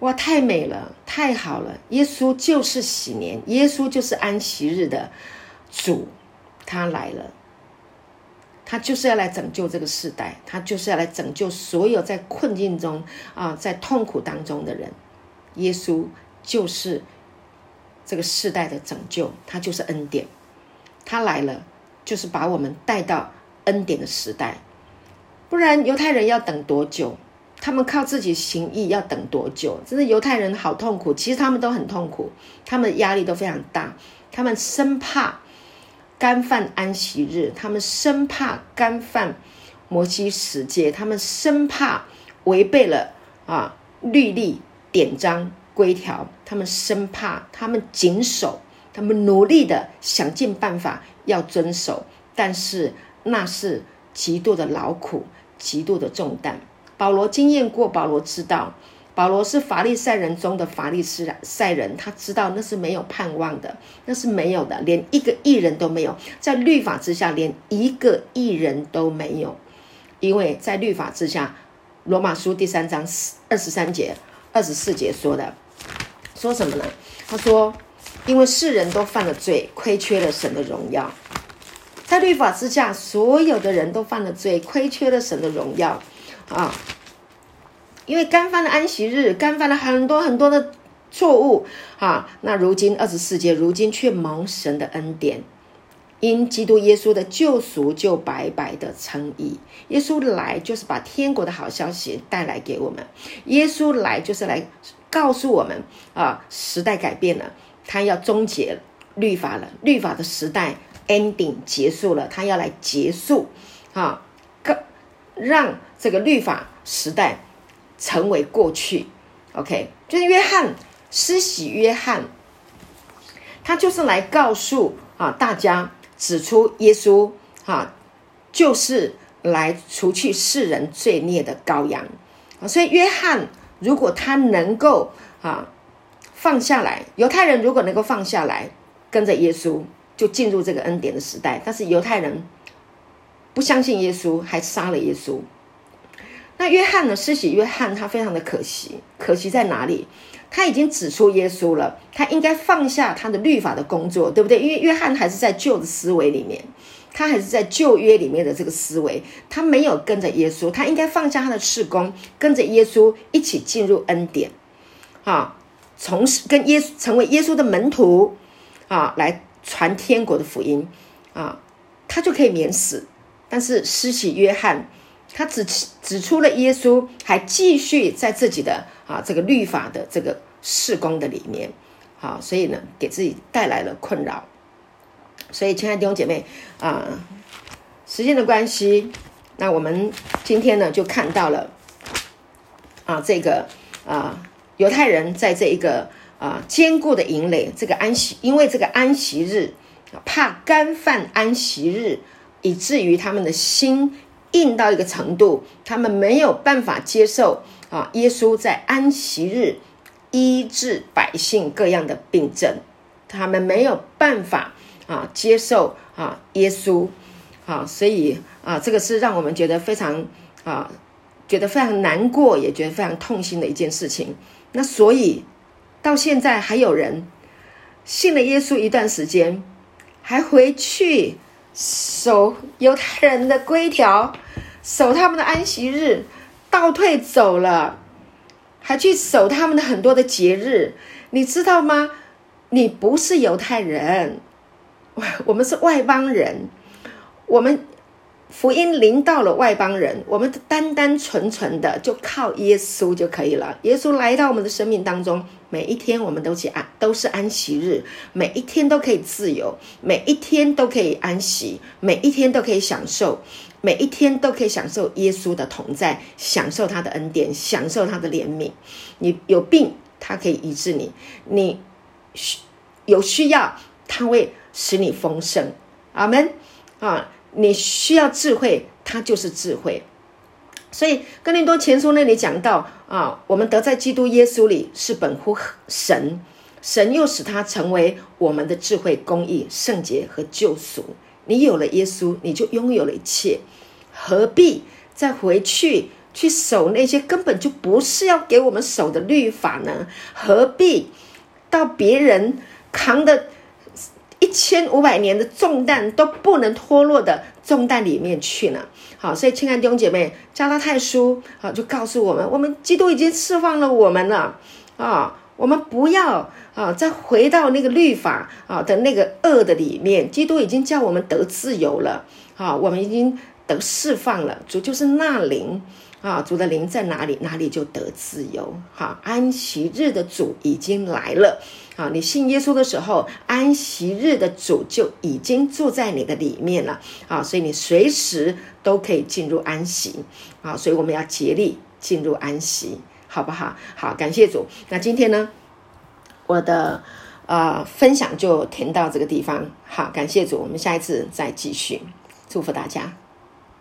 哇，太美了，太好了！耶稣就是喜年，耶稣就是安息日的主，他来了，他就是要来拯救这个时代，他就是要来拯救所有在困境中啊，在痛苦当中的人。耶稣就是这个世代的拯救，他就是恩典，他来了就是把我们带到恩典的时代。不然犹太人要等多久？他们靠自己行义要等多久？真的犹太人好痛苦。其实他们都很痛苦，他们压力都非常大。他们生怕干犯安息日，他们生怕干犯摩西十诫，他们生怕违背了啊律例典章规条，他们生怕他们谨守，他们努力的想尽办法要遵守，但是那是极度的劳苦，极度的重担。保罗经验过，保罗知道，保罗是法利赛人中的法利赛人，他知道那是没有盼望的，那是没有的，连一个艺人都没有，在律法之下，连一个艺人都没有，因为在律法之下，罗马书第三章二十三节、二十四节说的，说什么呢？他说，因为世人都犯了罪，亏缺了神的荣耀，在律法之下，所有的人都犯了罪，亏缺了神的荣耀。啊，因为干犯了安息日，干犯了很多很多的错误啊。那如今二十四节，如今却蒙神的恩典，因基督耶稣的救赎，就白白的称义。耶稣来就是把天国的好消息带来给我们。耶稣来就是来告诉我们啊，时代改变了，他要终结律法了，律法的时代 ending 结束了，他要来结束啊，让。这个律法时代成为过去，OK，就是约翰施洗约翰，他就是来告诉啊大家，指出耶稣啊就是来除去世人罪孽的羔羊。所以约翰如果他能够啊放下来，犹太人如果能够放下来跟着耶稣，就进入这个恩典的时代。但是犹太人不相信耶稣，还杀了耶稣。那约翰呢？施洗约翰他非常的可惜，可惜在哪里？他已经指出耶稣了，他应该放下他的律法的工作，对不对？因为约翰还是在旧的思维里面，他还是在旧约里面的这个思维，他没有跟着耶稣，他应该放下他的事工，跟着耶稣一起进入恩典，啊，从跟耶稣成为耶稣的门徒，啊，来传天国的福音，啊，他就可以免死。但是施洗约翰。他指指出了耶稣，还继续在自己的啊这个律法的这个事工的里面，好，所以呢，给自己带来了困扰。所以，亲爱的弟兄姐妹啊，时间的关系，那我们今天呢就看到了啊这个啊犹太人在这一个啊坚固的营垒，这个安息，因为这个安息日怕干犯安息日，以至于他们的心。硬到一个程度，他们没有办法接受啊！耶稣在安息日医治百姓各样的病症，他们没有办法啊接受啊耶稣啊，所以啊，这个是让我们觉得非常啊，觉得非常难过，也觉得非常痛心的一件事情。那所以到现在还有人信了耶稣一段时间，还回去。守犹太人的规条，守他们的安息日，倒退走了，还去守他们的很多的节日，你知道吗？你不是犹太人，我们是外邦人，我们。福音临到了外邦人，我们单单纯纯的就靠耶稣就可以了。耶稣来到我们的生命当中，每一天我们都去安，都是安息日，每一天都可以自由，每一天都可以安息，每一天都可以享受，每一天都可以享受耶稣的同在，享受他的恩典，享受他的怜悯。你有病，他可以医治你；你需有需要，他会使你丰盛。阿门啊！你需要智慧，它就是智慧。所以哥林多前书那里讲到啊，我们得在基督耶稣里是本乎神，神又使他成为我们的智慧、公义、圣洁和救赎。你有了耶稣，你就拥有了一切，何必再回去去守那些根本就不是要给我们守的律法呢？何必到别人扛的？一千五百年的重担都不能脱落的重担里面去呢。好，所以亲爱的弟兄姐妹，加拉太书好就告诉我们，我们基督已经释放了我们了啊，我们不要啊再回到那个律法啊的那个恶的里面，基督已经叫我们得自由了啊，我们已经得释放了，主就是那灵。啊，主的灵在哪里，哪里就得自由。好，安息日的主已经来了。啊，你信耶稣的时候，安息日的主就已经住在你的里面了。啊，所以你随时都可以进入安息。啊，所以我们要竭力进入安息，好不好？好，感谢主。那今天呢，我的呃分享就停到这个地方。好，感谢主，我们下一次再继续。祝福大家。